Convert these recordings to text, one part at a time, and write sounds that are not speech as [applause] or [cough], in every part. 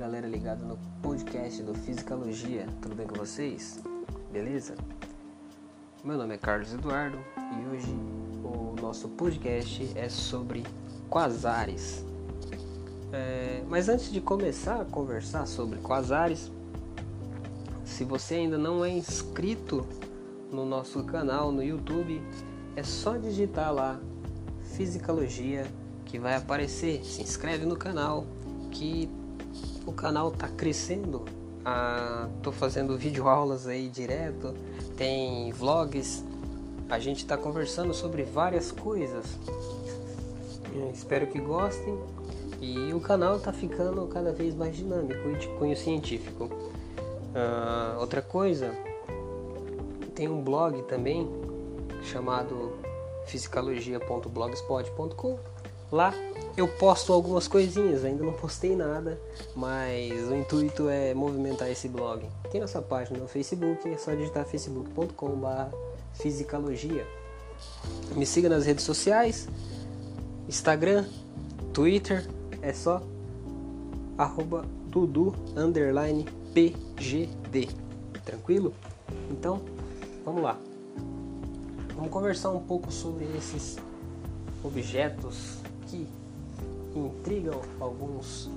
galera ligada no podcast do Fisicalogia, tudo bem com vocês? Beleza? Meu nome é Carlos Eduardo e hoje o nosso podcast é sobre quasares. É, mas antes de começar a conversar sobre quasares, se você ainda não é inscrito no nosso canal no YouTube, é só digitar lá Fisicalogia que vai aparecer. Se inscreve no canal que o canal tá crescendo. Ah, tô fazendo vídeo aulas aí direto, tem vlogs. A gente tá conversando sobre várias coisas. Espero que gostem. E o canal tá ficando cada vez mais dinâmico e de cunho científico. Ah, outra coisa, tem um blog também chamado fisicalogia.blogspot.com. Lá eu posto algumas coisinhas, ainda não postei nada, mas o intuito é movimentar esse blog. Tem nossa página no Facebook, é só digitar facebook.com.br fisicalogia. Me siga nas redes sociais, Instagram, Twitter, é só arroba dudu underline pgd. Tranquilo? Então, vamos lá. Vamos conversar um pouco sobre esses objetos que intrigam alguns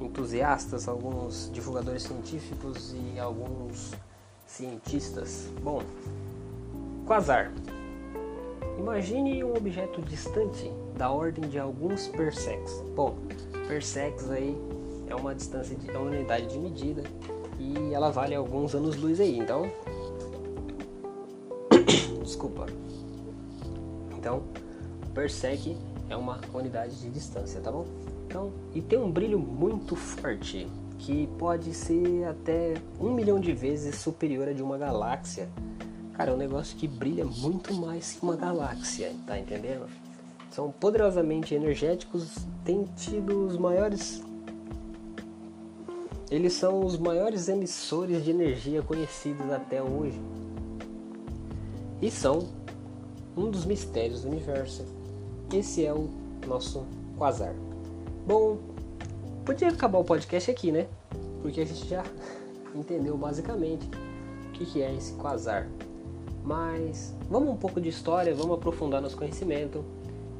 entusiastas, alguns divulgadores científicos e alguns cientistas. Bom, quasar. Imagine um objeto distante da ordem de alguns parsecs. Bom, parsecs aí é uma distância, de, é uma unidade de medida e ela vale alguns anos-luz aí. Então, [coughs] desculpa. Então, parsec é uma unidade de distância, tá bom? Então, e tem um brilho muito forte, que pode ser até um milhão de vezes superior a de uma galáxia. Cara, é um negócio que brilha muito mais que uma galáxia, tá entendendo? São poderosamente energéticos, têm tido os maiores. Eles são os maiores emissores de energia conhecidos até hoje. E são um dos mistérios do universo. Esse é o nosso quasar. Bom, podia acabar o podcast aqui, né? Porque a gente já [laughs] entendeu basicamente o que é esse quasar. Mas vamos um pouco de história, vamos aprofundar nosso conhecimento,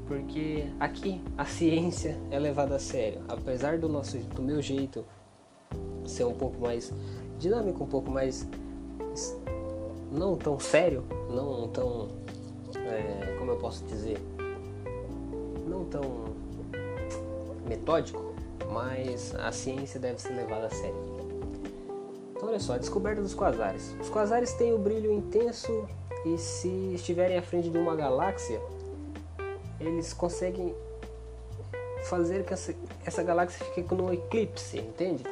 porque aqui a ciência é levada a sério. Apesar do nosso, do meu jeito ser um pouco mais dinâmico, um pouco mais não tão sério, não tão é, como eu posso dizer, não tão metódico, mas a ciência deve ser levada a sério. Então, olha só, a descoberta dos quasares. Os quasares têm o brilho intenso e se estiverem à frente de uma galáxia, eles conseguem fazer que essa, essa galáxia fique no eclipse, entende?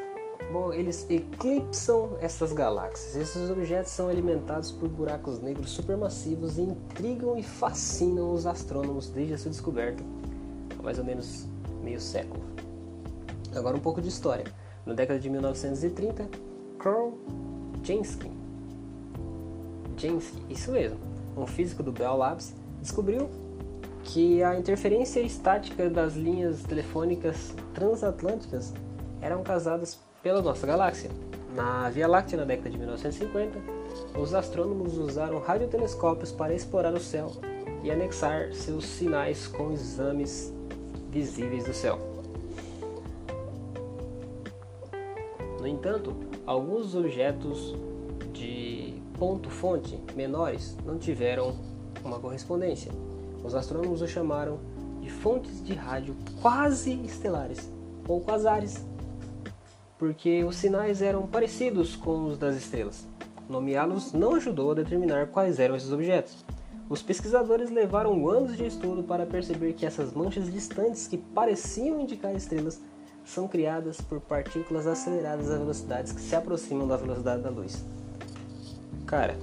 Bom, eles eclipsam essas galáxias. Esses objetos são alimentados por buracos negros supermassivos e intrigam e fascinam os astrônomos desde a sua descoberta, mais ou menos meio século. Agora um pouco de história. Na década de 1930, Carl Jansky, Jansky, isso mesmo, um físico do Bell Labs, descobriu que a interferência estática das linhas telefônicas transatlânticas eram causadas pela nossa galáxia. Na Via Láctea, na década de 1950, os astrônomos usaram radiotelescópios para explorar o céu e anexar seus sinais com exames visíveis do céu. No entanto, alguns objetos de ponto-fonte menores não tiveram uma correspondência. Os astrônomos o chamaram de fontes de rádio quase estelares, ou quasares, porque os sinais eram parecidos com os das estrelas. Nomeá-los não ajudou a determinar quais eram esses objetos. Os pesquisadores levaram anos de estudo para perceber que essas manchas distantes que pareciam indicar estrelas são criadas por partículas aceleradas a velocidades que se aproximam da velocidade da luz. Cara,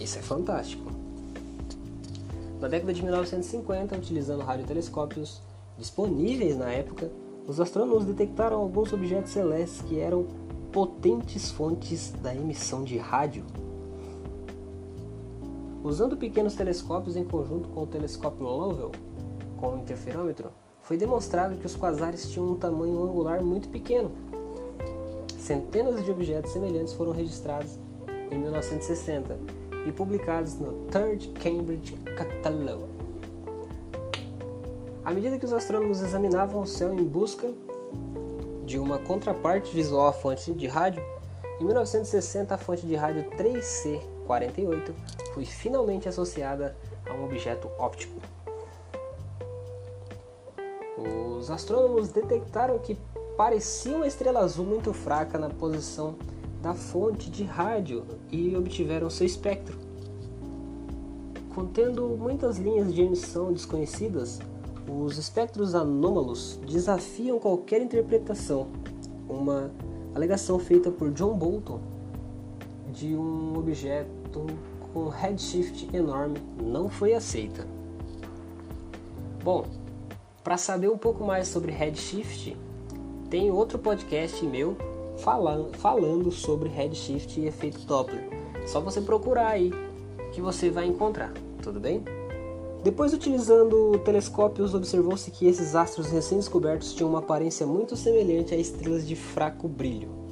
isso é fantástico. Na década de 1950, utilizando radiotelescópios disponíveis na época, os astrônomos detectaram alguns objetos celestes que eram potentes fontes da emissão de rádio. Usando pequenos telescópios em conjunto com o telescópio Lovell com o interferômetro, foi demonstrado que os quasares tinham um tamanho angular muito pequeno. Centenas de objetos semelhantes foram registrados em 1960 e publicados no Third Cambridge Catalog. À medida que os astrônomos examinavam o céu em busca de uma contraparte visual à fonte de rádio, em 1960 a fonte de rádio 3C48 foi finalmente associada a um objeto óptico. Os astrônomos detectaram que parecia uma estrela azul muito fraca na posição da fonte de rádio e obtiveram seu espectro. Contendo muitas linhas de emissão desconhecidas, os espectros anômalos desafiam qualquer interpretação. Uma alegação feita por John Bolton de um objeto com redshift enorme não foi aceita. Bom, para saber um pouco mais sobre redshift, tem outro podcast meu falando, falando sobre redshift e efeito Doppler. Só você procurar aí que você vai encontrar, tudo bem? Depois, utilizando telescópios, observou-se que esses astros recém-descobertos tinham uma aparência muito semelhante a estrelas de fraco brilho.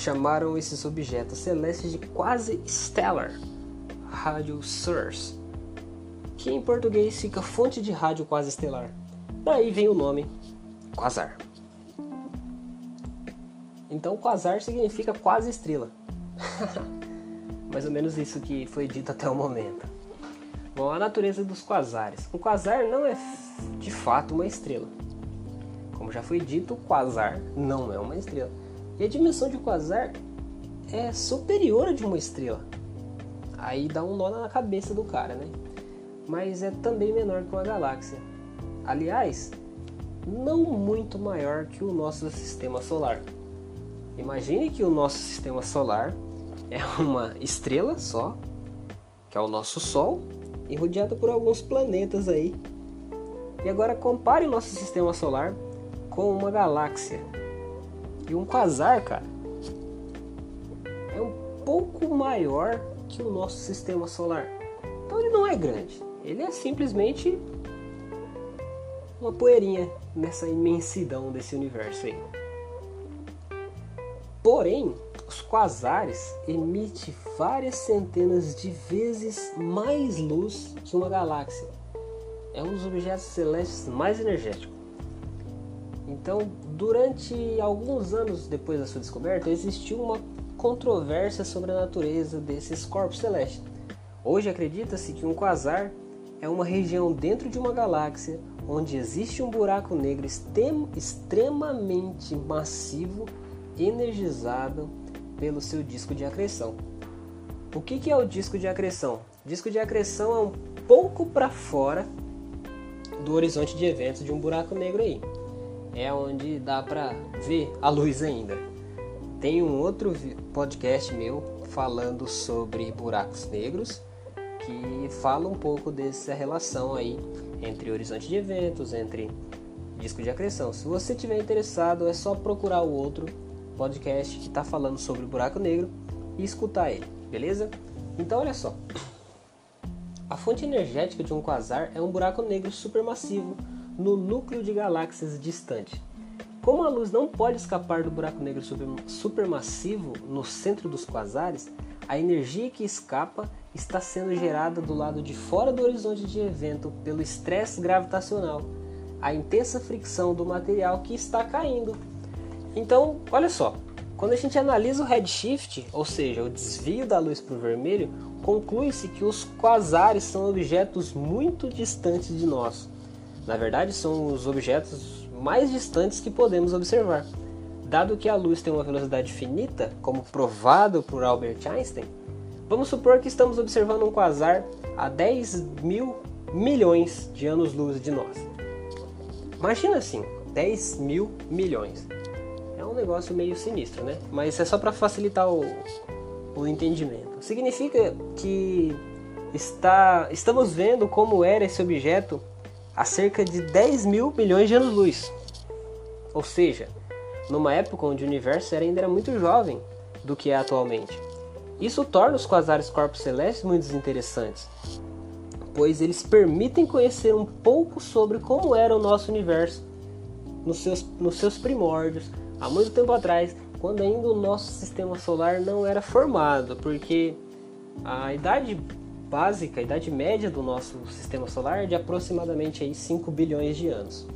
Chamaram esses objetos celestes de quase stellar radio source, que em português fica fonte de rádio quase estelar. Daí vem o nome quasar. Então, quasar significa quase estrela. [laughs] Mais ou menos isso que foi dito até o momento. Bom, a natureza dos quasares. Um quasar não é de fato uma estrela. Como já foi dito, o quasar não é uma estrela. E a dimensão de quasar é superior à de uma estrela. Aí dá um nó na cabeça do cara, né? Mas é também menor que uma galáxia. Aliás, não muito maior que o nosso sistema solar. Imagine que o nosso sistema solar é uma estrela só, que é o nosso Sol, e rodeada por alguns planetas aí. E agora compare o nosso sistema solar com uma galáxia. E um quasar, cara, é um pouco maior que o nosso sistema solar. Então ele não é grande. Ele é simplesmente uma poeirinha nessa imensidão desse universo aí. Porém, os quasares emitem várias centenas de vezes mais luz que uma galáxia. É um dos objetos celestes mais energéticos. Então, durante alguns anos depois da sua descoberta, existiu uma controvérsia sobre a natureza desses corpos celestes. Hoje acredita-se que um quasar é uma região dentro de uma galáxia onde existe um buraco negro extremamente massivo, energizado pelo seu disco de acreção. O que, que é o disco de acreção? O disco de acreção é um pouco para fora do horizonte de eventos de um buraco negro aí. É onde dá para ver a luz ainda. Tem um outro podcast meu falando sobre buracos negros que fala um pouco dessa relação aí entre horizonte de eventos, entre disco de acreção. Se você tiver interessado, é só procurar o outro podcast que está falando sobre o buraco negro e escutar ele, beleza? Então olha só. A fonte energética de um quasar é um buraco negro supermassivo no núcleo de galáxias distante. Como a luz não pode escapar do buraco negro supermassivo no centro dos quasares, a energia que escapa está sendo gerada do lado de fora do horizonte de evento pelo estresse gravitacional, a intensa fricção do material que está caindo então, olha só, quando a gente analisa o redshift, ou seja, o desvio da luz para o vermelho, conclui-se que os quasares são objetos muito distantes de nós. Na verdade, são os objetos mais distantes que podemos observar. Dado que a luz tem uma velocidade finita, como provado por Albert Einstein, vamos supor que estamos observando um quasar a 10 mil milhões de anos-luz de nós. Imagina assim, 10 mil milhões um negócio meio sinistro, né? Mas é só para facilitar o, o entendimento. Significa que está, estamos vendo como era esse objeto há cerca de 10 mil milhões de anos-luz. Ou seja, numa época onde o universo ainda era muito jovem do que é atualmente. Isso torna os quasares corpos celestes muito interessantes. pois eles permitem conhecer um pouco sobre como era o nosso universo nos seus, nos seus primórdios, há muito tempo atrás, quando ainda o nosso sistema solar não era formado, porque a idade básica, a idade média do nosso sistema solar é de aproximadamente aí 5 bilhões de anos.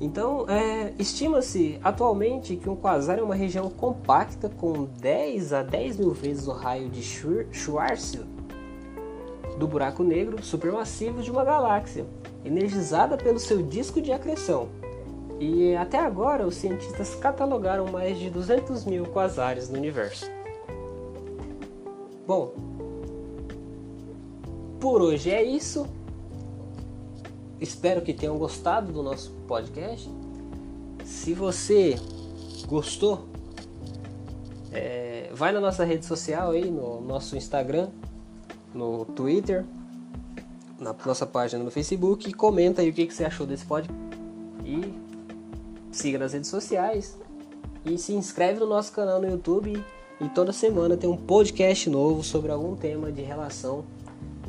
Então, é, estima-se atualmente que um quasar é uma região compacta com 10 a 10 mil vezes o raio de Schwarzschild do buraco negro supermassivo de uma galáxia, energizada pelo seu disco de acreção. E até agora, os cientistas catalogaram mais de 200 mil quasares no universo. Bom, por hoje é isso. Espero que tenham gostado do nosso podcast. Se você gostou, é, vai na nossa rede social aí, no nosso Instagram, no Twitter, na nossa página no Facebook e comenta aí o que, que você achou desse podcast. E siga nas redes sociais e se inscreve no nosso canal no YouTube e toda semana tem um podcast novo sobre algum tema de relação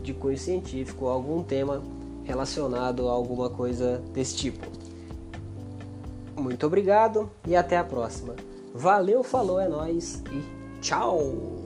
de cunho científico, algum tema relacionado a alguma coisa desse tipo. Muito obrigado e até a próxima. Valeu, falou, é nós e tchau.